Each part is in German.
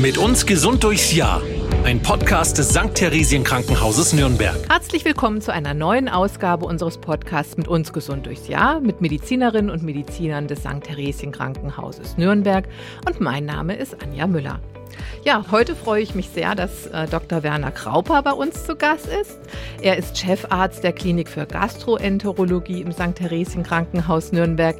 Mit uns gesund durchs Jahr. Ein Podcast des St. Theresien Krankenhauses Nürnberg. Herzlich willkommen zu einer neuen Ausgabe unseres Podcasts mit uns gesund durchs Jahr mit Medizinerinnen und Medizinern des St. Theresien Krankenhauses Nürnberg und mein Name ist Anja Müller. Ja, heute freue ich mich sehr, dass äh, Dr. Werner Krauper bei uns zu Gast ist. Er ist Chefarzt der Klinik für Gastroenterologie im St. Theresien Krankenhaus Nürnberg.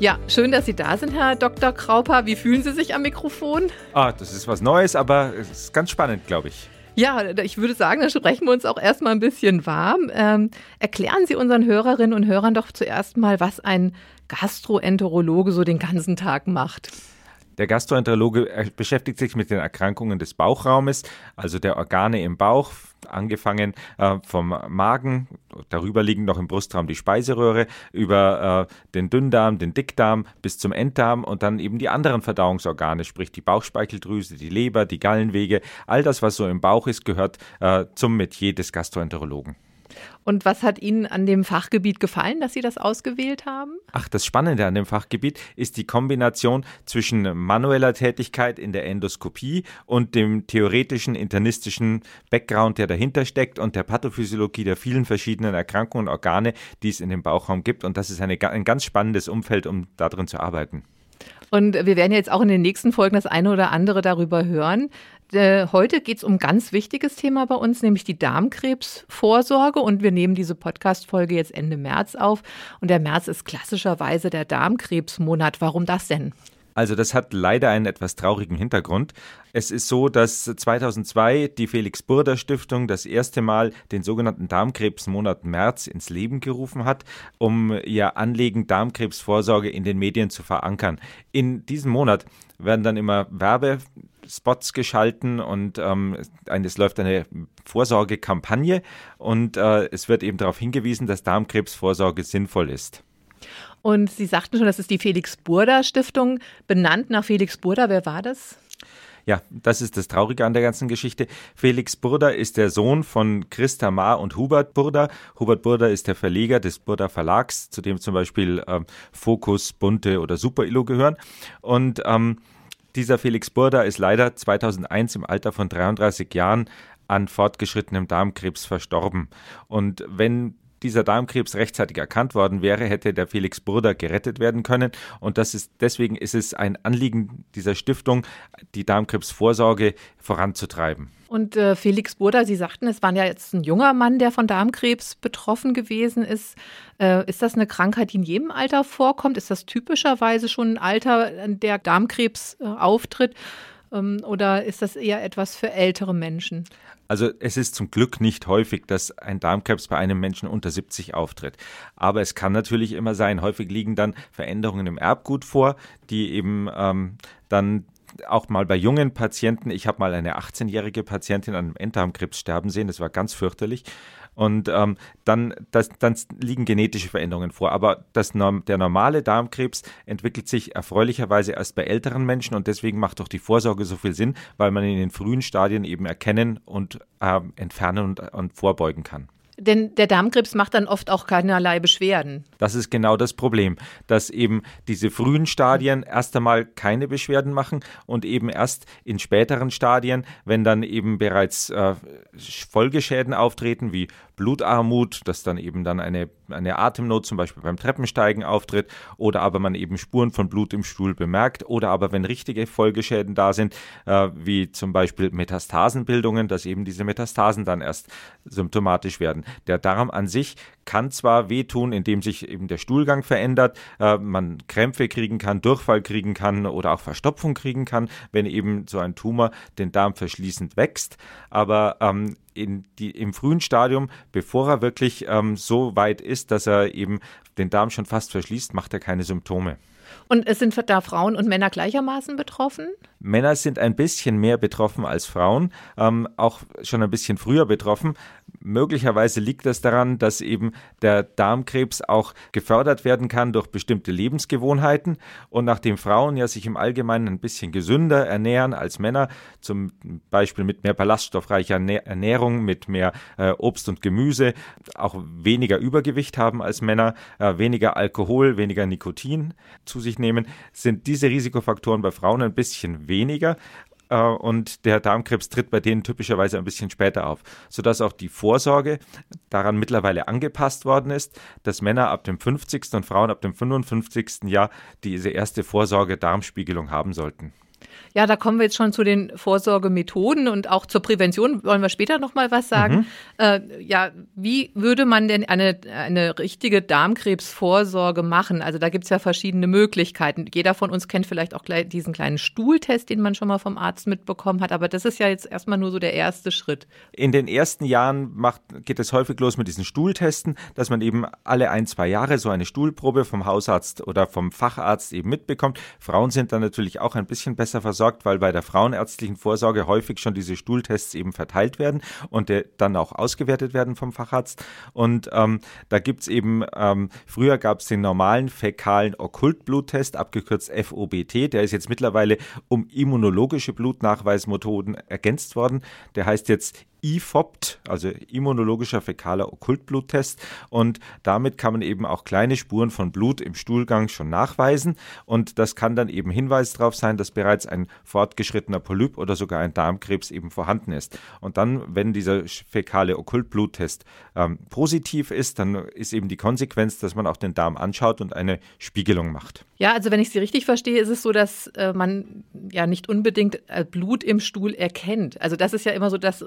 Ja, schön, dass Sie da sind, Herr Dr. Krauper. Wie fühlen Sie sich am Mikrofon? Ah, das ist was Neues, aber es ist ganz spannend, glaube ich. Ja, ich würde sagen, da sprechen wir uns auch erstmal ein bisschen warm. Ähm, erklären Sie unseren Hörerinnen und Hörern doch zuerst mal, was ein Gastroenterologe so den ganzen Tag macht. Der Gastroenterologe äh, beschäftigt sich mit den Erkrankungen des Bauchraumes, also der Organe im Bauch, angefangen äh, vom Magen, darüber liegen noch im Brustraum die Speiseröhre, über äh, den Dünndarm, den Dickdarm bis zum Enddarm und dann eben die anderen Verdauungsorgane, sprich die Bauchspeicheldrüse, die Leber, die Gallenwege, all das, was so im Bauch ist, gehört äh, zum Metier des Gastroenterologen. Und was hat Ihnen an dem Fachgebiet gefallen, dass Sie das ausgewählt haben? Ach, das Spannende an dem Fachgebiet ist die Kombination zwischen manueller Tätigkeit in der Endoskopie und dem theoretischen internistischen Background, der dahinter steckt und der Pathophysiologie der vielen verschiedenen Erkrankungen und Organe, die es in dem Bauchraum gibt. Und das ist eine, ein ganz spannendes Umfeld, um darin zu arbeiten. Und wir werden jetzt auch in den nächsten Folgen das eine oder andere darüber hören. Äh, heute geht es um ein ganz wichtiges Thema bei uns, nämlich die Darmkrebsvorsorge. Und wir nehmen diese Podcast-Folge jetzt Ende März auf. Und der März ist klassischerweise der Darmkrebsmonat. Warum das denn? Also das hat leider einen etwas traurigen Hintergrund. Es ist so, dass 2002 die Felix Burda Stiftung das erste Mal den sogenannten Darmkrebsmonat März ins Leben gerufen hat, um ihr Anliegen Darmkrebsvorsorge in den Medien zu verankern. In diesem Monat werden dann immer Werbespots geschalten und ähm, es läuft eine Vorsorgekampagne und äh, es wird eben darauf hingewiesen, dass Darmkrebsvorsorge sinnvoll ist. Und Sie sagten schon, das ist die Felix Burda Stiftung, benannt nach Felix Burda. Wer war das? Ja, das ist das Traurige an der ganzen Geschichte. Felix Burda ist der Sohn von Christa Ma und Hubert Burda. Hubert Burda ist der Verleger des Burda Verlags, zu dem zum Beispiel ähm, Focus, Bunte oder Super Illo gehören. Und ähm, dieser Felix Burda ist leider 2001 im Alter von 33 Jahren an fortgeschrittenem Darmkrebs verstorben. Und wenn dieser Darmkrebs rechtzeitig erkannt worden wäre, hätte der Felix Burda gerettet werden können. Und das ist, deswegen ist es ein Anliegen dieser Stiftung, die Darmkrebsvorsorge voranzutreiben. Und äh, Felix Burda, Sie sagten, es war ja jetzt ein junger Mann, der von Darmkrebs betroffen gewesen ist. Äh, ist das eine Krankheit, die in jedem Alter vorkommt? Ist das typischerweise schon ein Alter, in der Darmkrebs äh, auftritt? Ähm, oder ist das eher etwas für ältere Menschen? Also es ist zum Glück nicht häufig, dass ein Darmkrebs bei einem Menschen unter 70 auftritt. Aber es kann natürlich immer sein. Häufig liegen dann Veränderungen im Erbgut vor, die eben ähm, dann auch mal bei jungen Patienten, ich habe mal eine 18-jährige Patientin an einem Enddarmkrebs sterben sehen, das war ganz fürchterlich. Und ähm, dann, das, dann liegen genetische Veränderungen vor. Aber das, der normale Darmkrebs entwickelt sich erfreulicherweise erst bei älteren Menschen und deswegen macht doch die Vorsorge so viel Sinn, weil man in den frühen Stadien eben erkennen und äh, entfernen und, und vorbeugen kann. Denn der Darmkrebs macht dann oft auch keinerlei Beschwerden. Das ist genau das Problem, dass eben diese frühen Stadien erst einmal keine Beschwerden machen und eben erst in späteren Stadien, wenn dann eben bereits äh, Folgeschäden auftreten, wie Blutarmut, dass dann eben dann eine, eine Atemnot zum Beispiel beim Treppensteigen auftritt oder aber man eben Spuren von Blut im Stuhl bemerkt oder aber wenn richtige Folgeschäden da sind, äh, wie zum Beispiel Metastasenbildungen, dass eben diese Metastasen dann erst symptomatisch werden. Der Darm an sich kann zwar wehtun, indem sich eben der Stuhlgang verändert, äh, man Krämpfe kriegen kann, Durchfall kriegen kann oder auch Verstopfung kriegen kann, wenn eben so ein Tumor den Darm verschließend wächst. Aber ähm, die, im frühen Stadium, bevor er wirklich ähm, so weit ist, dass er eben den Darm schon fast verschließt, macht er keine Symptome. Und es sind da Frauen und Männer gleichermaßen betroffen? Männer sind ein bisschen mehr betroffen als Frauen, ähm, auch schon ein bisschen früher betroffen. Möglicherweise liegt das daran, dass eben der Darmkrebs auch gefördert werden kann durch bestimmte Lebensgewohnheiten. Und nachdem Frauen ja sich im Allgemeinen ein bisschen gesünder ernähren als Männer, zum Beispiel mit mehr ballaststoffreicher Ernährung, mit mehr äh, Obst und Gemüse, auch weniger Übergewicht haben als Männer, äh, weniger Alkohol, weniger Nikotin zu sich nehmen, sind diese Risikofaktoren bei Frauen ein bisschen weniger äh, und der Darmkrebs tritt bei denen typischerweise ein bisschen später auf, sodass auch die Vorsorge daran mittlerweile angepasst worden ist, dass Männer ab dem 50. und Frauen ab dem 55. Jahr diese erste Vorsorge-Darmspiegelung haben sollten. Ja, da kommen wir jetzt schon zu den Vorsorgemethoden und auch zur Prävention wollen wir später noch mal was sagen. Mhm. Äh, ja, wie würde man denn eine, eine richtige Darmkrebsvorsorge machen? Also da gibt es ja verschiedene Möglichkeiten. Jeder von uns kennt vielleicht auch diesen kleinen Stuhltest, den man schon mal vom Arzt mitbekommen hat, aber das ist ja jetzt erstmal nur so der erste Schritt. In den ersten Jahren macht, geht es häufig los mit diesen Stuhltesten, dass man eben alle ein, zwei Jahre so eine Stuhlprobe vom Hausarzt oder vom Facharzt eben mitbekommt. Frauen sind dann natürlich auch ein bisschen besser versorgt weil bei der frauenärztlichen Vorsorge häufig schon diese Stuhltests eben verteilt werden und dann auch ausgewertet werden vom Facharzt. Und ähm, da gibt es eben, ähm, früher gab es den normalen fäkalen Okkultbluttest, abgekürzt FOBT, der ist jetzt mittlerweile um immunologische Blutnachweismethoden ergänzt worden. Der heißt jetzt IFOPT, also immunologischer fäkaler Okkultbluttest. Und damit kann man eben auch kleine Spuren von Blut im Stuhlgang schon nachweisen. Und das kann dann eben Hinweis darauf sein, dass bereits ein fortgeschrittener Polyp oder sogar ein Darmkrebs eben vorhanden ist. Und dann, wenn dieser fäkale Okkultbluttest ähm, positiv ist, dann ist eben die Konsequenz, dass man auch den Darm anschaut und eine Spiegelung macht. Ja, also wenn ich Sie richtig verstehe, ist es so, dass äh, man ja nicht unbedingt äh, Blut im Stuhl erkennt. Also das ist ja immer so das,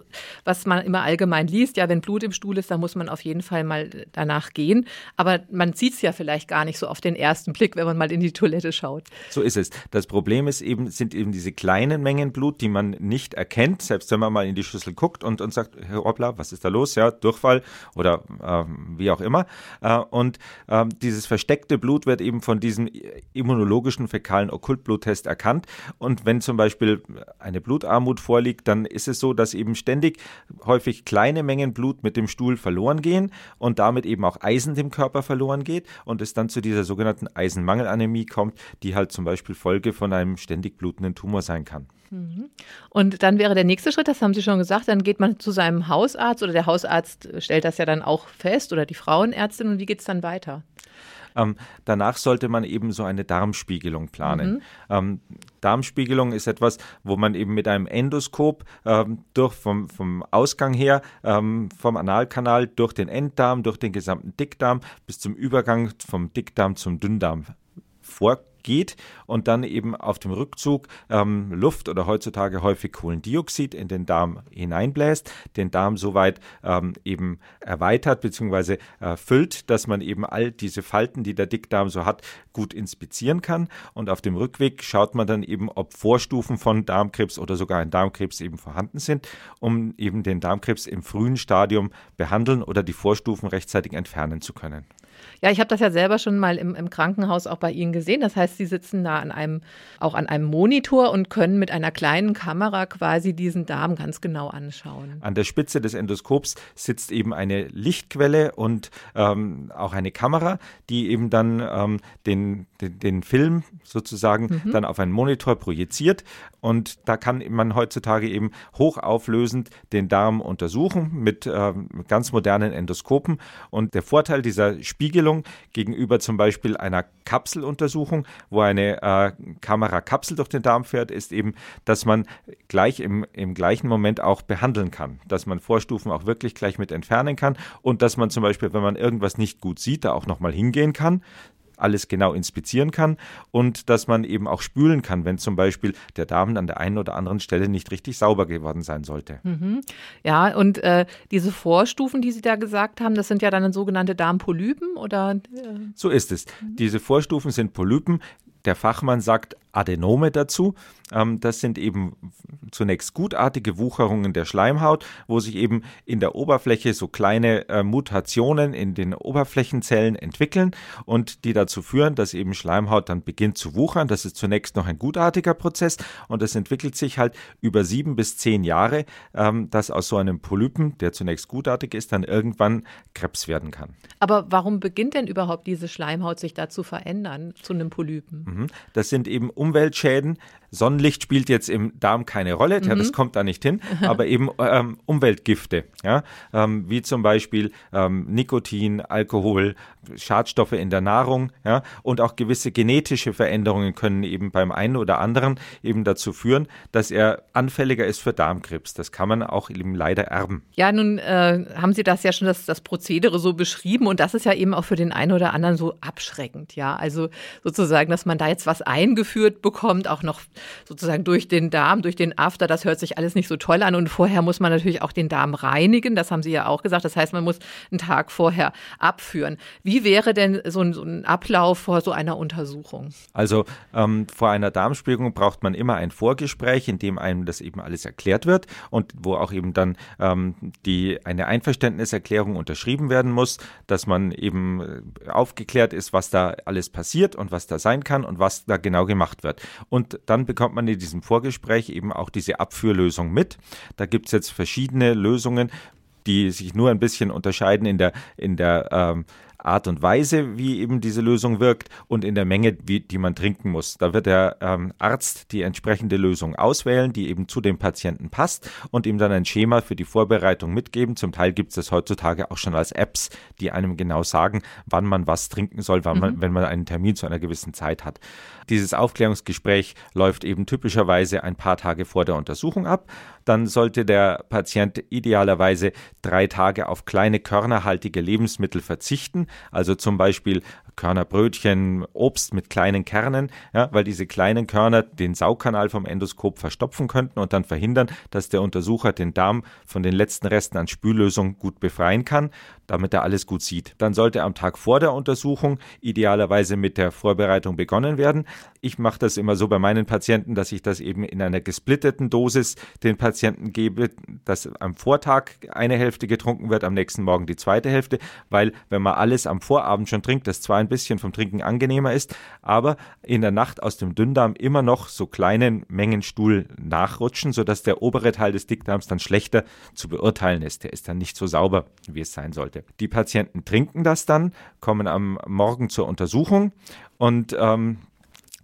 was man immer allgemein liest. Ja, wenn Blut im Stuhl ist, dann muss man auf jeden Fall mal danach gehen. Aber man sieht es ja vielleicht gar nicht so auf den ersten Blick, wenn man mal in die Toilette schaut. So ist es. Das Problem ist eben, sind eben diese kleinen Mengen Blut, die man nicht erkennt, selbst wenn man mal in die Schüssel guckt und, und sagt, hoppla, was ist da los? Ja, Durchfall oder äh, wie auch immer. Äh, und äh, dieses versteckte Blut wird eben von diesem immunologischen fäkalen Okkultbluttest erkannt. Und wenn zum Beispiel eine Blutarmut vorliegt, dann ist es so, dass eben ständig häufig kleine Mengen Blut mit dem Stuhl verloren gehen und damit eben auch Eisen dem Körper verloren geht und es dann zu dieser sogenannten Eisenmangelanämie kommt, die halt zum Beispiel Folge von einem ständig blutenden Tumor sein kann. Mhm. Und dann wäre der nächste Schritt, das haben Sie schon gesagt, dann geht man zu seinem Hausarzt oder der Hausarzt stellt das ja dann auch fest oder die Frauenärztin und wie geht es dann weiter? Ähm, danach sollte man eben so eine Darmspiegelung planen. Mhm. Ähm, Darmspiegelung ist etwas, wo man eben mit einem Endoskop ähm, durch vom, vom Ausgang her, ähm, vom Analkanal durch den Enddarm, durch den gesamten Dickdarm bis zum Übergang vom Dickdarm zum Dünndarm vor geht und dann eben auf dem Rückzug ähm, Luft oder heutzutage häufig Kohlendioxid in den Darm hineinbläst, den Darm soweit ähm, eben erweitert bzw. Äh, füllt, dass man eben all diese Falten, die der Dickdarm so hat, gut inspizieren kann. Und auf dem Rückweg schaut man dann eben, ob Vorstufen von Darmkrebs oder sogar ein Darmkrebs eben vorhanden sind, um eben den Darmkrebs im frühen Stadium behandeln oder die Vorstufen rechtzeitig entfernen zu können. Ja, ich habe das ja selber schon mal im, im, Krankenhaus auch bei Ihnen gesehen. Das heißt, Sie sitzen da an einem, auch an einem Monitor und können mit einer kleinen Kamera quasi diesen Darm ganz genau anschauen. An der Spitze des Endoskops sitzt eben eine Lichtquelle und ähm, auch eine Kamera, die eben dann ähm, den, den, den, Film sozusagen mhm. dann auf einen Monitor projiziert. Und da kann man heutzutage eben hochauflösend den Darm untersuchen mit ähm, ganz modernen Endoskopen. Und der Vorteil dieser Spiegelung Spiegelung gegenüber zum Beispiel einer Kapseluntersuchung, wo eine äh, Kamerakapsel durch den Darm fährt, ist eben, dass man gleich im, im gleichen Moment auch behandeln kann, dass man Vorstufen auch wirklich gleich mit entfernen kann und dass man zum Beispiel, wenn man irgendwas nicht gut sieht, da auch nochmal hingehen kann, alles genau inspizieren kann und dass man eben auch spülen kann, wenn zum Beispiel der Darm an der einen oder anderen Stelle nicht richtig sauber geworden sein sollte. Mhm. Ja, und äh, diese Vorstufen, die Sie da gesagt haben, das sind ja dann sogenannte Darmpolypen oder? Äh? So ist es. Mhm. Diese Vorstufen sind Polypen. Der Fachmann sagt Adenome dazu. Ähm, das sind eben zunächst gutartige Wucherungen der Schleimhaut, wo sich eben in der Oberfläche so kleine äh, Mutationen in den Oberflächenzellen entwickeln und die dazu führen, dass eben Schleimhaut dann beginnt zu wuchern. Das ist zunächst noch ein gutartiger Prozess und das entwickelt sich halt über sieben bis zehn Jahre, ähm, dass aus so einem Polypen, der zunächst gutartig ist, dann irgendwann Krebs werden kann. Aber warum beginnt denn überhaupt diese Schleimhaut sich da zu verändern zu einem Polypen? Mhm. Das sind eben um Umweltschäden. Sonnenlicht spielt jetzt im Darm keine Rolle, mhm. ja, das kommt da nicht hin, aber eben ähm, Umweltgifte, ja, ähm, wie zum Beispiel ähm, Nikotin, Alkohol, Schadstoffe in der Nahrung, ja, und auch gewisse genetische Veränderungen können eben beim einen oder anderen eben dazu führen, dass er anfälliger ist für Darmkrebs. Das kann man auch eben leider erben. Ja, nun äh, haben Sie das ja schon das, das Prozedere so beschrieben und das ist ja eben auch für den einen oder anderen so abschreckend, ja. Also sozusagen, dass man da jetzt was eingeführt bekommt, auch noch sozusagen durch den Darm, durch den After, das hört sich alles nicht so toll an. Und vorher muss man natürlich auch den Darm reinigen. Das haben Sie ja auch gesagt. Das heißt, man muss einen Tag vorher abführen. Wie wäre denn so ein, so ein Ablauf vor so einer Untersuchung? Also ähm, vor einer Darmspiegelung braucht man immer ein Vorgespräch, in dem einem das eben alles erklärt wird und wo auch eben dann ähm, die, eine Einverständniserklärung unterschrieben werden muss, dass man eben äh, aufgeklärt ist, was da alles passiert und was da sein kann und was da genau gemacht wird. Und dann bekommt man in diesem Vorgespräch eben auch diese Abführlösung mit. Da gibt es jetzt verschiedene Lösungen, die sich nur ein bisschen unterscheiden in der, in der ähm, Art und Weise, wie eben diese Lösung wirkt und in der Menge, wie, die man trinken muss. Da wird der ähm, Arzt die entsprechende Lösung auswählen, die eben zu dem Patienten passt und ihm dann ein Schema für die Vorbereitung mitgeben. Zum Teil gibt es das heutzutage auch schon als Apps, die einem genau sagen, wann man was trinken soll, wann man, mhm. wenn man einen Termin zu einer gewissen Zeit hat. Dieses Aufklärungsgespräch läuft eben typischerweise ein paar Tage vor der Untersuchung ab. Dann sollte der Patient idealerweise drei Tage auf kleine körnerhaltige Lebensmittel verzichten, also zum Beispiel Körnerbrötchen, Obst mit kleinen Kernen, ja, weil diese kleinen Körner den Saukanal vom Endoskop verstopfen könnten und dann verhindern, dass der Untersucher den Darm von den letzten Resten an Spüllösung gut befreien kann, damit er alles gut sieht. Dann sollte am Tag vor der Untersuchung idealerweise mit der Vorbereitung begonnen werden. Ich mache das immer so bei meinen Patienten, dass ich das eben in einer gesplitteten Dosis den Patienten gebe, dass am Vortag eine Hälfte getrunken wird, am nächsten Morgen die zweite Hälfte, weil wenn man alles am Vorabend schon trinkt, das zwar ein bisschen vom Trinken angenehmer ist, aber in der Nacht aus dem Dünndarm immer noch so kleinen Mengen Stuhl nachrutschen, sodass der obere Teil des Dickdarms dann schlechter zu beurteilen ist. Der ist dann nicht so sauber, wie es sein sollte. Die Patienten trinken das dann, kommen am Morgen zur Untersuchung und ähm,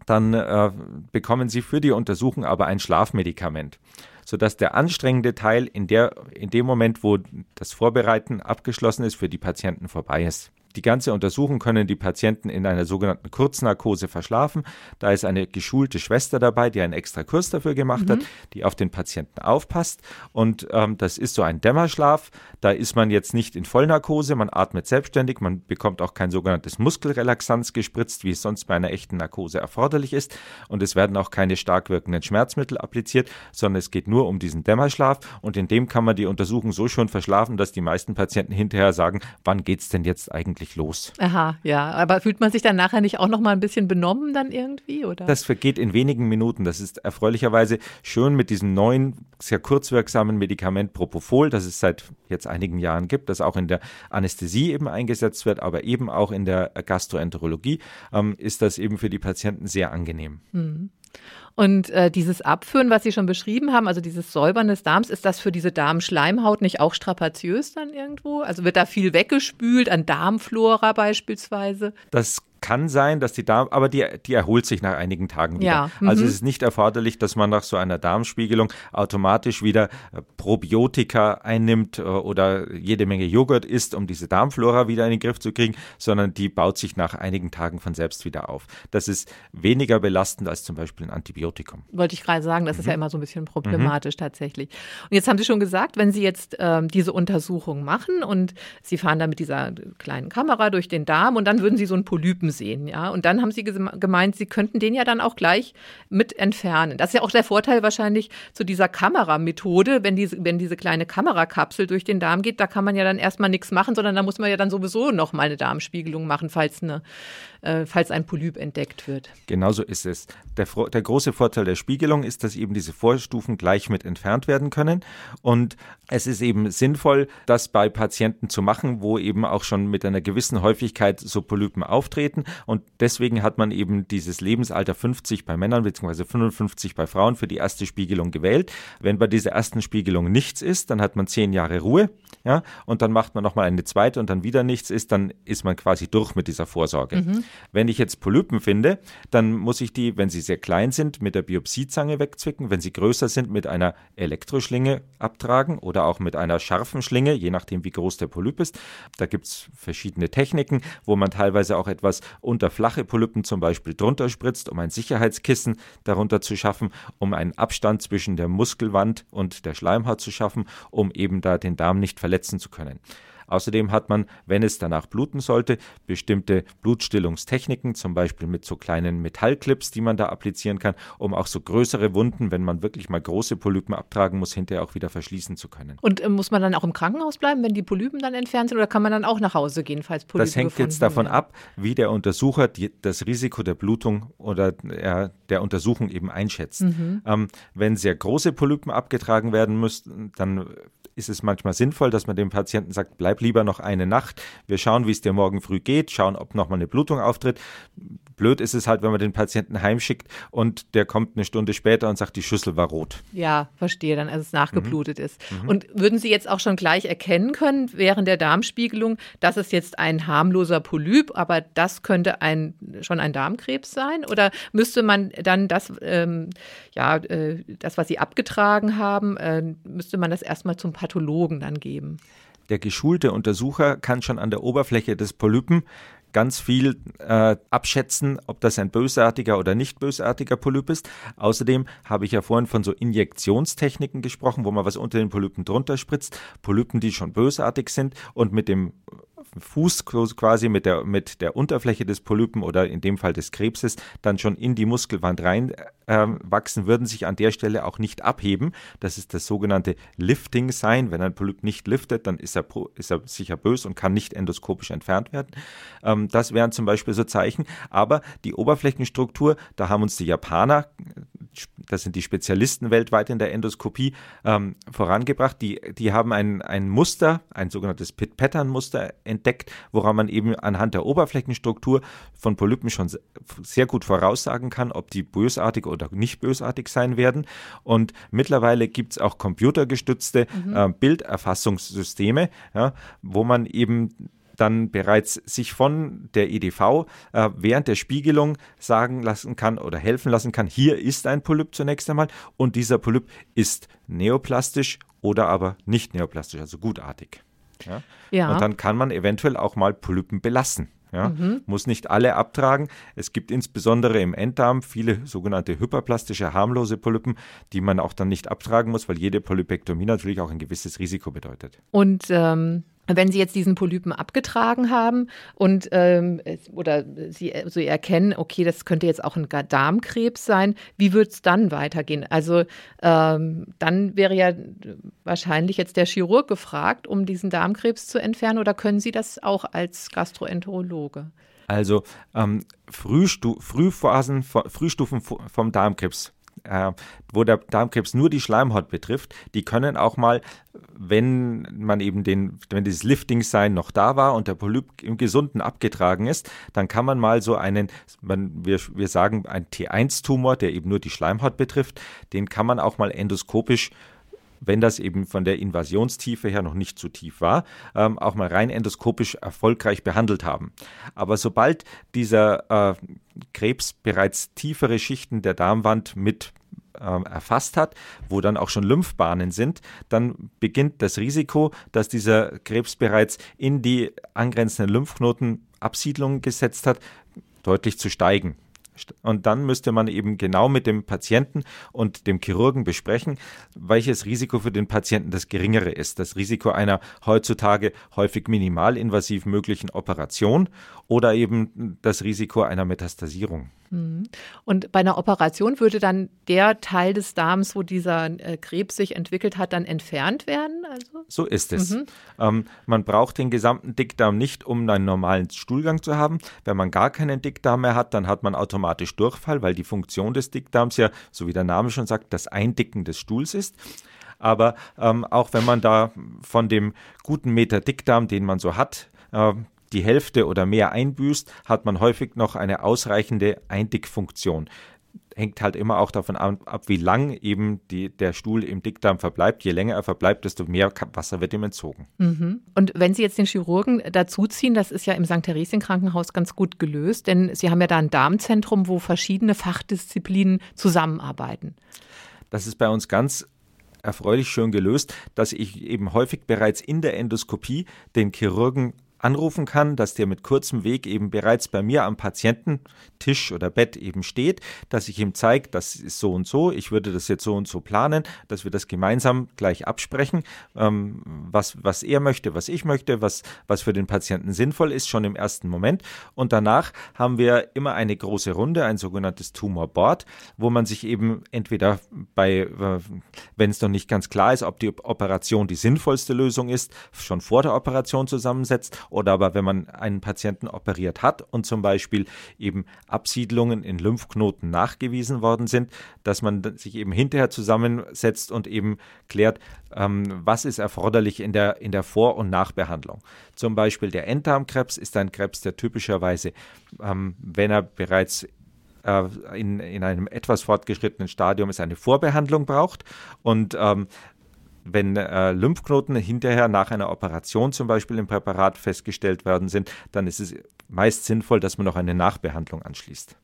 dann äh, bekommen sie für die Untersuchung aber ein Schlafmedikament sodass der anstrengende Teil in, der, in dem Moment, wo das Vorbereiten abgeschlossen ist, für die Patienten vorbei ist. Die ganze Untersuchung können die Patienten in einer sogenannten Kurznarkose verschlafen. Da ist eine geschulte Schwester dabei, die einen extra Kurs dafür gemacht mhm. hat, die auf den Patienten aufpasst. Und ähm, das ist so ein Dämmerschlaf. Da ist man jetzt nicht in Vollnarkose, man atmet selbstständig, man bekommt auch kein sogenanntes Muskelrelaxanz gespritzt, wie es sonst bei einer echten Narkose erforderlich ist. Und es werden auch keine stark wirkenden Schmerzmittel appliziert, sondern es geht nur um diesen Dämmerschlaf. Und in dem kann man die Untersuchung so schon verschlafen, dass die meisten Patienten hinterher sagen, wann geht es denn jetzt eigentlich eigentlich los. Aha, ja. Aber fühlt man sich dann nachher nicht auch noch mal ein bisschen benommen dann irgendwie, oder? Das vergeht in wenigen Minuten. Das ist erfreulicherweise schön mit diesem neuen, sehr kurzwirksamen Medikament Propofol, das es seit jetzt einigen Jahren gibt, das auch in der Anästhesie eben eingesetzt wird, aber eben auch in der Gastroenterologie, ähm, ist das eben für die Patienten sehr angenehm. Mhm. Und äh, dieses Abführen, was Sie schon beschrieben haben, also dieses Säubern des Darms, ist das für diese Darmschleimhaut nicht auch strapaziös dann irgendwo? Also wird da viel weggespült an Darmflora beispielsweise? Das kann sein, dass die Darm, aber die, die erholt sich nach einigen Tagen wieder. Ja. Mhm. Also es ist nicht erforderlich, dass man nach so einer Darmspiegelung automatisch wieder äh, Probiotika einnimmt äh, oder jede Menge Joghurt isst, um diese Darmflora wieder in den Griff zu kriegen, sondern die baut sich nach einigen Tagen von selbst wieder auf. Das ist weniger belastend als zum Beispiel ein Antibiotikum. Wollte ich gerade sagen, das mhm. ist ja immer so ein bisschen problematisch mhm. tatsächlich. Und jetzt haben Sie schon gesagt, wenn Sie jetzt ähm, diese Untersuchung machen und Sie fahren da mit dieser kleinen Kamera durch den Darm und dann würden Sie so einen Polypen sehen, ja. Und dann haben sie gemeint, sie könnten den ja dann auch gleich mit entfernen. Das ist ja auch der Vorteil wahrscheinlich zu dieser Kameramethode, wenn diese, wenn diese kleine Kamerakapsel durch den Darm geht, da kann man ja dann erstmal nichts machen, sondern da muss man ja dann sowieso noch mal eine Darmspiegelung machen, falls eine, äh, falls ein Polyp entdeckt wird. Genauso ist es. Der, der große große Vorteil der Spiegelung ist, dass eben diese Vorstufen gleich mit entfernt werden können. Und es ist eben sinnvoll, das bei Patienten zu machen, wo eben auch schon mit einer gewissen Häufigkeit so Polypen auftreten. Und deswegen hat man eben dieses Lebensalter 50 bei Männern bzw. 55 bei Frauen für die erste Spiegelung gewählt. Wenn bei dieser ersten Spiegelung nichts ist, dann hat man zehn Jahre Ruhe. Ja, und dann macht man nochmal eine zweite und dann wieder nichts ist, dann ist man quasi durch mit dieser Vorsorge. Mhm. Wenn ich jetzt Polypen finde, dann muss ich die, wenn sie sehr klein sind, mit der Biopsiezange wegzwicken. Wenn sie größer sind, mit einer Elektroschlinge abtragen oder auch mit einer scharfen Schlinge, je nachdem, wie groß der Polyp ist. Da gibt es verschiedene Techniken, wo man teilweise auch etwas unter flache Polypen zum Beispiel drunter spritzt, um ein Sicherheitskissen darunter zu schaffen, um einen Abstand zwischen der Muskelwand und der Schleimhaut zu schaffen, um eben da den Darm nicht verletzen zu können. Außerdem hat man, wenn es danach bluten sollte, bestimmte Blutstillungstechniken, zum Beispiel mit so kleinen Metallclips, die man da applizieren kann, um auch so größere Wunden, wenn man wirklich mal große Polypen abtragen muss, hinterher auch wieder verschließen zu können. Und äh, muss man dann auch im Krankenhaus bleiben, wenn die Polypen dann entfernt sind, oder kann man dann auch nach Hause gehen, falls Polypen Das hängt jetzt davon werden? ab, wie der Untersucher die, das Risiko der Blutung oder äh, der Untersuchung eben einschätzt. Mhm. Ähm, wenn sehr große Polypen abgetragen werden müssen, dann ist es manchmal sinnvoll, dass man dem Patienten sagt, bleib lieber noch eine Nacht. Wir schauen, wie es dir morgen früh geht, schauen, ob nochmal eine Blutung auftritt. Blöd ist es halt, wenn man den Patienten heimschickt und der kommt eine Stunde später und sagt, die Schüssel war rot. Ja, verstehe, dann, als es nachgeblutet mhm. ist. Mhm. Und würden Sie jetzt auch schon gleich erkennen können während der Darmspiegelung, dass es jetzt ein harmloser Polyp, aber das könnte ein, schon ein Darmkrebs sein? Oder müsste man dann das, ähm, ja, äh, das, was Sie abgetragen haben, äh, müsste man das erstmal zum Pathologen dann geben? Der geschulte Untersucher kann schon an der Oberfläche des Polypen ganz viel äh, abschätzen, ob das ein bösartiger oder nicht bösartiger Polyp ist. Außerdem habe ich ja vorhin von so Injektionstechniken gesprochen, wo man was unter den Polypen drunter spritzt. Polypen, die schon bösartig sind und mit dem Fuß quasi mit der, mit der Unterfläche des Polypen oder in dem Fall des Krebses dann schon in die Muskelwand reinwachsen, äh, würden sich an der Stelle auch nicht abheben. Das ist das sogenannte Lifting Sign. Wenn ein Polyp nicht liftet, dann ist er, ist er sicher bös und kann nicht endoskopisch entfernt werden. Ähm, das wären zum Beispiel so Zeichen. Aber die Oberflächenstruktur, da haben uns die Japaner das sind die Spezialisten weltweit in der Endoskopie, ähm, vorangebracht. Die, die haben ein, ein Muster, ein sogenanntes Pit-Pattern-Muster entdeckt, woran man eben anhand der Oberflächenstruktur von Polypen schon sehr gut voraussagen kann, ob die bösartig oder nicht bösartig sein werden. Und mittlerweile gibt es auch computergestützte mhm. äh, Bilderfassungssysteme, ja, wo man eben dann bereits sich von der EDV äh, während der Spiegelung sagen lassen kann oder helfen lassen kann, hier ist ein Polyp zunächst einmal und dieser Polyp ist neoplastisch oder aber nicht neoplastisch, also gutartig. Ja? ja. Und dann kann man eventuell auch mal Polypen belassen. Ja, mhm. Muss nicht alle abtragen. Es gibt insbesondere im Enddarm viele sogenannte hyperplastische, harmlose Polypen, die man auch dann nicht abtragen muss, weil jede Polypektomie natürlich auch ein gewisses Risiko bedeutet. Und ähm, wenn Sie jetzt diesen Polypen abgetragen haben und ähm, oder Sie, Sie erkennen, okay, das könnte jetzt auch ein Darmkrebs sein, wie wird es dann weitergehen? Also ähm, dann wäre ja wahrscheinlich jetzt der Chirurg gefragt, um diesen Darmkrebs zu entfernen, oder können Sie das auch als Gastroenterologe? Also ähm, Frühstu Frühphasen, Frühstufen vom Darmkrebs äh, wo der Darmkrebs nur die Schleimhaut betrifft, die können auch mal, wenn man eben den, wenn dieses Lifting-Sein noch da war und der Polyp im Gesunden abgetragen ist, dann kann man mal so einen, man, wir, wir sagen, ein T1-Tumor, der eben nur die Schleimhaut betrifft, den kann man auch mal endoskopisch wenn das eben von der Invasionstiefe her noch nicht zu tief war, ähm, auch mal rein endoskopisch erfolgreich behandelt haben. Aber sobald dieser äh, Krebs bereits tiefere Schichten der Darmwand mit ähm, erfasst hat, wo dann auch schon Lymphbahnen sind, dann beginnt das Risiko, dass dieser Krebs bereits in die angrenzenden Lymphknoten Absiedlungen gesetzt hat, deutlich zu steigen. Und dann müsste man eben genau mit dem Patienten und dem Chirurgen besprechen, welches Risiko für den Patienten das geringere ist. Das Risiko einer heutzutage häufig minimalinvasiv möglichen Operation oder eben das Risiko einer Metastasierung. Mhm. Und bei einer Operation würde dann der Teil des Darms, wo dieser äh, Krebs sich entwickelt hat, dann entfernt werden? Also? So ist es. Mhm. Ähm, man braucht den gesamten Dickdarm nicht, um einen normalen Stuhlgang zu haben. Wenn man gar keinen Dickdarm mehr hat, dann hat man automatisch Durchfall, weil die Funktion des Dickdarms ja, so wie der Name schon sagt, das Eindicken des Stuhls ist. Aber ähm, auch wenn man da von dem guten Meter Dickdarm, den man so hat, äh, die Hälfte oder mehr einbüßt, hat man häufig noch eine ausreichende Eindickfunktion hängt halt immer auch davon ab, wie lang eben die, der Stuhl im Dickdarm verbleibt. Je länger er verbleibt, desto mehr Wasser wird ihm entzogen. Mhm. Und wenn Sie jetzt den Chirurgen dazuziehen, das ist ja im St. Theresien Krankenhaus ganz gut gelöst, denn Sie haben ja da ein Darmzentrum, wo verschiedene Fachdisziplinen zusammenarbeiten. Das ist bei uns ganz erfreulich schön gelöst, dass ich eben häufig bereits in der Endoskopie den Chirurgen anrufen kann, dass der mit kurzem Weg eben bereits bei mir am Patiententisch oder Bett eben steht, dass ich ihm zeige, das ist so und so, ich würde das jetzt so und so planen, dass wir das gemeinsam gleich absprechen, ähm, was, was er möchte, was ich möchte, was, was für den Patienten sinnvoll ist, schon im ersten Moment. Und danach haben wir immer eine große Runde, ein sogenanntes Tumor Board, wo man sich eben entweder bei, äh, wenn es noch nicht ganz klar ist, ob die Operation die sinnvollste Lösung ist, schon vor der Operation zusammensetzt oder aber wenn man einen Patienten operiert hat und zum Beispiel eben Absiedlungen in Lymphknoten nachgewiesen worden sind, dass man sich eben hinterher zusammensetzt und eben klärt, ähm, was ist erforderlich in der, in der Vor- und Nachbehandlung. Zum Beispiel der Enddarmkrebs ist ein Krebs, der typischerweise, ähm, wenn er bereits äh, in, in einem etwas fortgeschrittenen Stadium ist, eine Vorbehandlung braucht. Und ähm, wenn äh, Lymphknoten hinterher nach einer Operation zum Beispiel im Präparat festgestellt werden sind, dann ist es meist sinnvoll, dass man noch eine Nachbehandlung anschließt.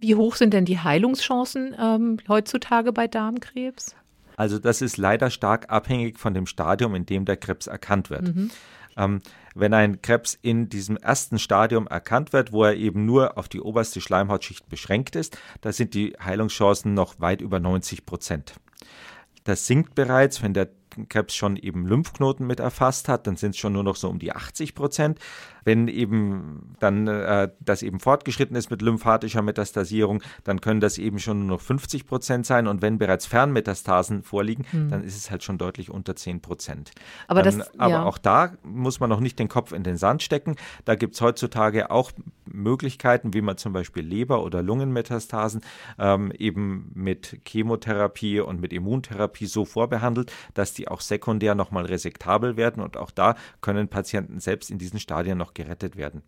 Wie hoch sind denn die Heilungschancen ähm, heutzutage bei Darmkrebs? Also das ist leider stark abhängig von dem Stadium, in dem der Krebs erkannt wird. Mhm. Ähm, wenn ein Krebs in diesem ersten Stadium erkannt wird, wo er eben nur auf die oberste Schleimhautschicht beschränkt ist, da sind die Heilungschancen noch weit über 90 Prozent. Das sinkt bereits, wenn der Krebs schon eben Lymphknoten mit erfasst hat, dann sind es schon nur noch so um die 80 Prozent. Wenn eben dann äh, das eben fortgeschritten ist mit lymphatischer Metastasierung, dann können das eben schon nur noch 50 Prozent sein. Und wenn bereits Fernmetastasen vorliegen, hm. dann ist es halt schon deutlich unter 10 Prozent. Aber, dann, das, aber ja. auch da muss man noch nicht den Kopf in den Sand stecken. Da gibt es heutzutage auch Möglichkeiten, wie man zum Beispiel Leber- oder Lungenmetastasen ähm, eben mit Chemotherapie und mit Immuntherapie so vorbehandelt, dass die auch sekundär nochmal resektabel werden. Und auch da können Patienten selbst in diesen Stadien noch gerettet werden.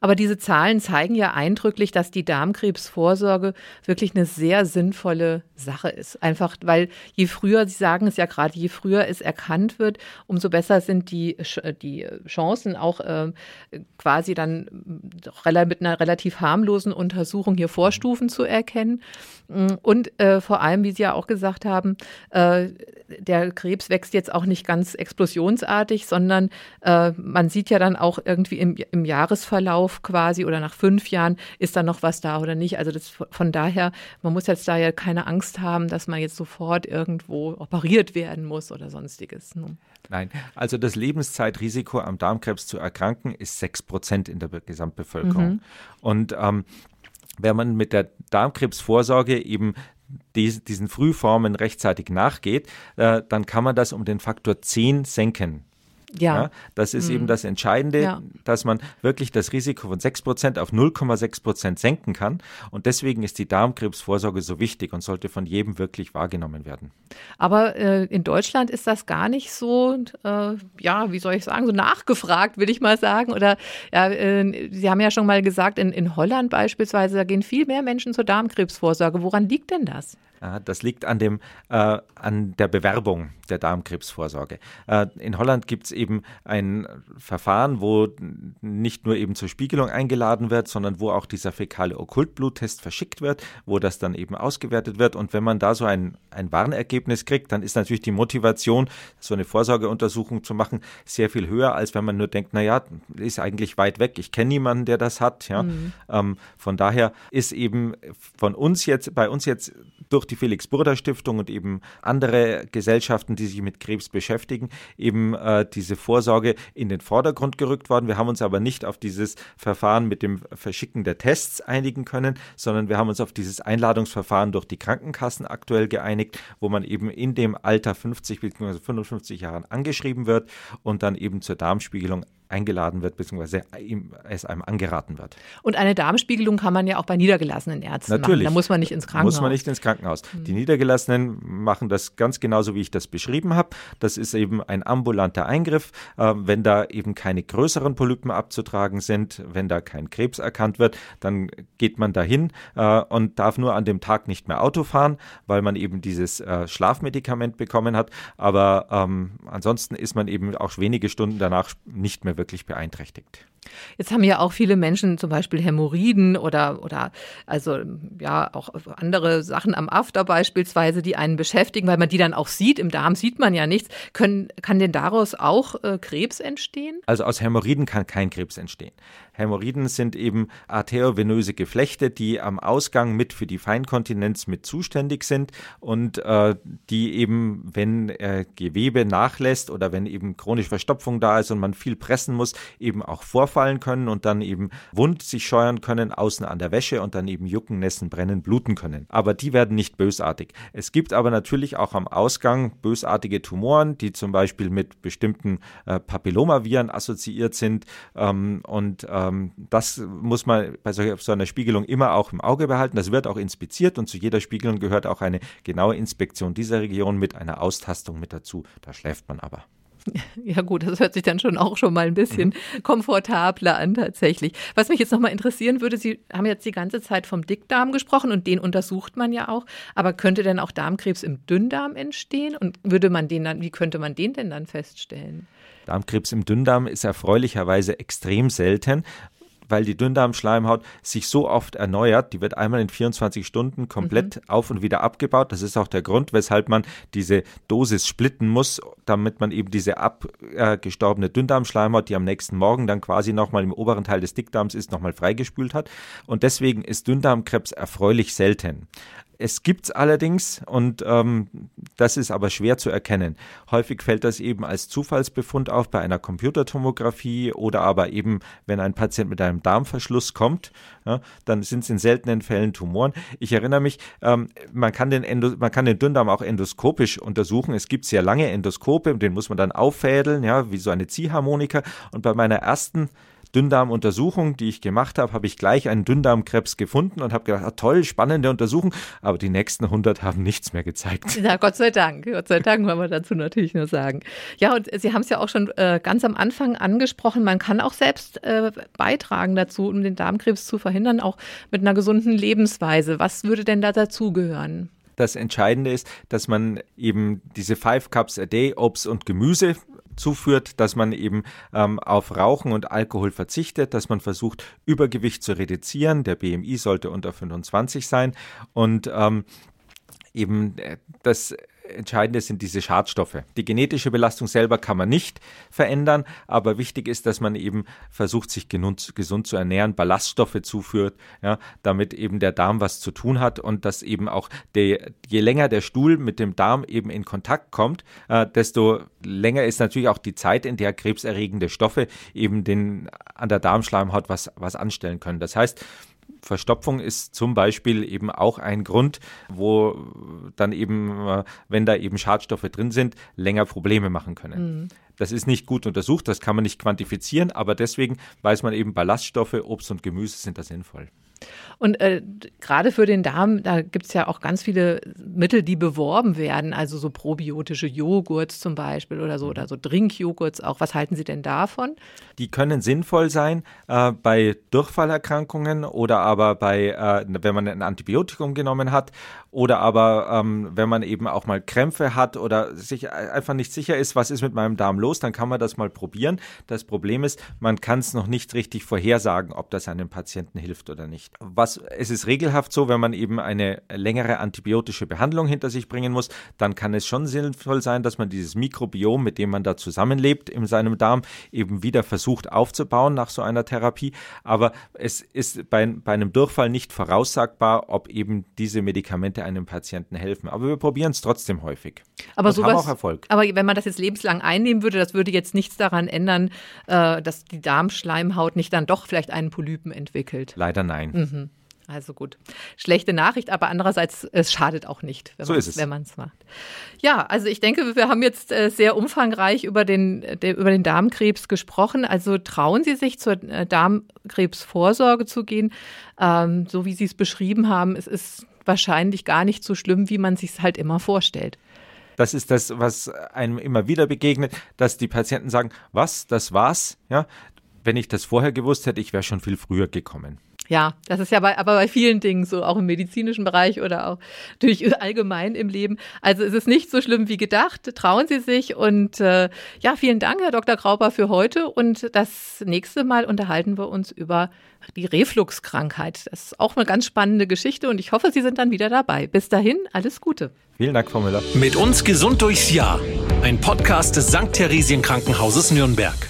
Aber diese Zahlen zeigen ja eindrücklich, dass die Darmkrebsvorsorge wirklich eine sehr sinnvolle Sache ist. Einfach, weil je früher, Sie sagen es ja gerade, je früher es erkannt wird, umso besser sind die, die Chancen auch äh, quasi dann mit einer relativ harmlosen Untersuchung hier Vorstufen zu erkennen. Und äh, vor allem, wie Sie ja auch gesagt haben, äh, der Krebs wächst jetzt auch nicht ganz explosionsartig, sondern äh, man sieht ja dann auch irgendwie im, im Jahresverlauf, Verlauf quasi oder nach fünf Jahren ist da noch was da oder nicht. Also das, von daher, man muss jetzt da ja keine Angst haben, dass man jetzt sofort irgendwo operiert werden muss oder sonstiges. Ne? Nein, also das Lebenszeitrisiko am Darmkrebs zu erkranken ist sechs Prozent in der Gesamtbevölkerung. Mhm. Und ähm, wenn man mit der Darmkrebsvorsorge eben diesen Frühformen rechtzeitig nachgeht, äh, dann kann man das um den Faktor 10 senken. Ja. ja das ist mhm. eben das Entscheidende, ja. dass man wirklich das Risiko von 6% auf 0,6% senken kann. Und deswegen ist die Darmkrebsvorsorge so wichtig und sollte von jedem wirklich wahrgenommen werden. Aber äh, in Deutschland ist das gar nicht so, äh, ja, wie soll ich sagen, so nachgefragt, will ich mal sagen. Oder ja, äh, Sie haben ja schon mal gesagt, in, in Holland beispielsweise, da gehen viel mehr Menschen zur Darmkrebsvorsorge. Woran liegt denn das? Das liegt an, dem, äh, an der Bewerbung der Darmkrebsvorsorge. Äh, in Holland gibt es eben ein Verfahren, wo nicht nur eben zur Spiegelung eingeladen wird, sondern wo auch dieser fäkale Okkultbluttest verschickt wird, wo das dann eben ausgewertet wird. Und wenn man da so ein, ein Warnergebnis kriegt, dann ist natürlich die Motivation, so eine Vorsorgeuntersuchung zu machen, sehr viel höher, als wenn man nur denkt, naja, ist eigentlich weit weg, ich kenne niemanden, der das hat. Ja? Mhm. Ähm, von daher ist eben von uns jetzt, bei uns jetzt durch die Felix Burda Stiftung und eben andere Gesellschaften, die sich mit Krebs beschäftigen, eben äh, diese diese Vorsorge in den Vordergrund gerückt worden. Wir haben uns aber nicht auf dieses Verfahren mit dem Verschicken der Tests einigen können, sondern wir haben uns auf dieses Einladungsverfahren durch die Krankenkassen aktuell geeinigt, wo man eben in dem Alter 50 bzw. 55 Jahren angeschrieben wird und dann eben zur Darmspiegelung eingeladen wird, beziehungsweise es einem angeraten wird. Und eine Darmspiegelung kann man ja auch bei niedergelassenen Ärzten Natürlich. machen. Da muss man nicht ins Krankenhaus. Muss man nicht ins Krankenhaus. Mhm. Die Niedergelassenen machen das ganz genauso, wie ich das beschrieben habe. Das ist eben ein ambulanter Eingriff. Äh, wenn da eben keine größeren Polypen abzutragen sind, wenn da kein Krebs erkannt wird, dann geht man dahin äh, und darf nur an dem Tag nicht mehr Auto fahren, weil man eben dieses äh, Schlafmedikament bekommen hat. Aber ähm, ansonsten ist man eben auch wenige Stunden danach nicht mehr wirklich beeinträchtigt. Jetzt haben ja auch viele Menschen zum Beispiel Hämorrhoiden oder, oder also ja auch andere Sachen am After beispielsweise, die einen beschäftigen, weil man die dann auch sieht. Im Darm sieht man ja nichts. Können, kann denn daraus auch äh, Krebs entstehen? Also aus Hämorrhoiden kann kein Krebs entstehen. Hämorrhoiden sind eben arteriovenöse Geflechte, die am Ausgang mit für die Feinkontinenz mit zuständig sind und äh, die eben, wenn äh, Gewebe nachlässt oder wenn eben chronische Verstopfung da ist und man viel pressen muss, eben auch vorfallen können und dann eben wund sich scheuern können, außen an der Wäsche und dann eben jucken, nässen, brennen, bluten können. Aber die werden nicht bösartig. Es gibt aber natürlich auch am Ausgang bösartige Tumoren, die zum Beispiel mit bestimmten äh, Papillomaviren assoziiert sind ähm, und äh, ähm, das muss man bei so, so einer Spiegelung immer auch im Auge behalten. Das wird auch inspiziert und zu jeder Spiegelung gehört auch eine genaue Inspektion dieser Region mit einer Austastung mit dazu. Da schläft man aber. Ja gut, das hört sich dann schon auch schon mal ein bisschen mhm. komfortabler an tatsächlich. Was mich jetzt nochmal interessieren würde, Sie haben jetzt die ganze Zeit vom Dickdarm gesprochen und den untersucht man ja auch. Aber könnte denn auch Darmkrebs im Dünndarm entstehen? Und würde man den dann, wie könnte man den denn dann feststellen? Darmkrebs im Dünndarm ist erfreulicherweise extrem selten weil die Dünndarmschleimhaut sich so oft erneuert. Die wird einmal in 24 Stunden komplett mhm. auf und wieder abgebaut. Das ist auch der Grund, weshalb man diese Dosis splitten muss, damit man eben diese abgestorbene Dünndarmschleimhaut, die am nächsten Morgen dann quasi nochmal im oberen Teil des Dickdarms ist, nochmal freigespült hat. Und deswegen ist Dünndarmkrebs erfreulich selten. Es gibt es allerdings und ähm, das ist aber schwer zu erkennen. Häufig fällt das eben als Zufallsbefund auf bei einer Computertomographie oder aber eben, wenn ein Patient mit einem Darmverschluss kommt, ja, dann sind es in seltenen Fällen Tumoren. Ich erinnere mich, ähm, man, kann den Endo, man kann den Dünndarm auch endoskopisch untersuchen. Es gibt sehr lange Endoskope, den muss man dann auffädeln, ja, wie so eine Ziehharmonika. Und bei meiner ersten Dünndarmuntersuchung, die ich gemacht habe, habe ich gleich einen Dünndarmkrebs gefunden und habe gedacht, ah, toll, spannende Untersuchung, aber die nächsten 100 haben nichts mehr gezeigt. Ja, Gott sei Dank. Gott sei Dank, wollen wir dazu natürlich nur sagen. Ja, und Sie haben es ja auch schon äh, ganz am Anfang angesprochen, man kann auch selbst äh, beitragen dazu, um den Darmkrebs zu verhindern, auch mit einer gesunden Lebensweise. Was würde denn da dazugehören? Das Entscheidende ist, dass man eben diese Five Cups a Day Obst und Gemüse zuführt, dass man eben ähm, auf Rauchen und Alkohol verzichtet, dass man versucht, Übergewicht zu reduzieren. Der BMI sollte unter 25 sein und ähm, eben äh, das Entscheidende sind diese Schadstoffe. Die genetische Belastung selber kann man nicht verändern, aber wichtig ist, dass man eben versucht, sich gesund zu ernähren, Ballaststoffe zuführt, ja, damit eben der Darm was zu tun hat und dass eben auch der, je länger der Stuhl mit dem Darm eben in Kontakt kommt, äh, desto länger ist natürlich auch die Zeit, in der krebserregende Stoffe eben den, an der Darmschleimhaut was, was anstellen können. Das heißt, Verstopfung ist zum Beispiel eben auch ein Grund, wo dann eben, äh, wenn da eben Schadstoffe drin sind, länger Probleme machen können. Mhm. Das ist nicht gut untersucht, das kann man nicht quantifizieren, aber deswegen weiß man eben, Ballaststoffe, Obst und Gemüse sind da sinnvoll. Und äh, gerade für den Darm, da gibt es ja auch ganz viele Mittel, die beworben werden, also so probiotische Joghurts zum Beispiel oder so oder so Drinkjoghurts auch. Was halten Sie denn davon? Die können sinnvoll sein äh, bei Durchfallerkrankungen oder aber bei, äh, wenn man ein Antibiotikum genommen hat oder aber ähm, wenn man eben auch mal Krämpfe hat oder sich einfach nicht sicher ist, was ist mit meinem Darm los, dann kann man das mal probieren. Das Problem ist, man kann es noch nicht richtig vorhersagen, ob das einem Patienten hilft oder nicht was, es ist regelhaft so, wenn man eben eine längere antibiotische Behandlung hinter sich bringen muss, dann kann es schon sinnvoll sein, dass man dieses Mikrobiom, mit dem man da zusammenlebt in seinem Darm, eben wieder versucht aufzubauen nach so einer Therapie. Aber es ist bei, bei einem Durchfall nicht voraussagbar, ob eben diese Medikamente sollte einem Patienten helfen. Aber wir probieren es trotzdem häufig. Aber sowas, haben auch Erfolg. Aber wenn man das jetzt lebenslang einnehmen würde, das würde jetzt nichts daran ändern, äh, dass die Darmschleimhaut nicht dann doch vielleicht einen Polypen entwickelt. Leider nein. Mhm. Also gut. Schlechte Nachricht, aber andererseits, es schadet auch nicht, wenn so man es macht. Ja, also ich denke, wir haben jetzt äh, sehr umfangreich über den, über den Darmkrebs gesprochen. Also trauen Sie sich zur äh, Darmkrebsvorsorge zu gehen, ähm, so wie Sie es beschrieben haben. Es ist wahrscheinlich gar nicht so schlimm, wie man sich halt immer vorstellt. Das ist das, was einem immer wieder begegnet, dass die Patienten sagen, was, das war's, ja. Wenn ich das vorher gewusst hätte, ich wäre schon viel früher gekommen. Ja, das ist ja bei, aber bei vielen Dingen so, auch im medizinischen Bereich oder auch natürlich allgemein im Leben. Also es ist nicht so schlimm wie gedacht. Trauen Sie sich und äh, ja, vielen Dank, Herr Dr. Grauber, für heute. Und das nächste Mal unterhalten wir uns über die Refluxkrankheit. Das ist auch eine ganz spannende Geschichte und ich hoffe, Sie sind dann wieder dabei. Bis dahin, alles Gute. Vielen Dank, Frau Müller. Mit uns gesund durchs Jahr. Ein Podcast des St. Theresien Krankenhauses Nürnberg.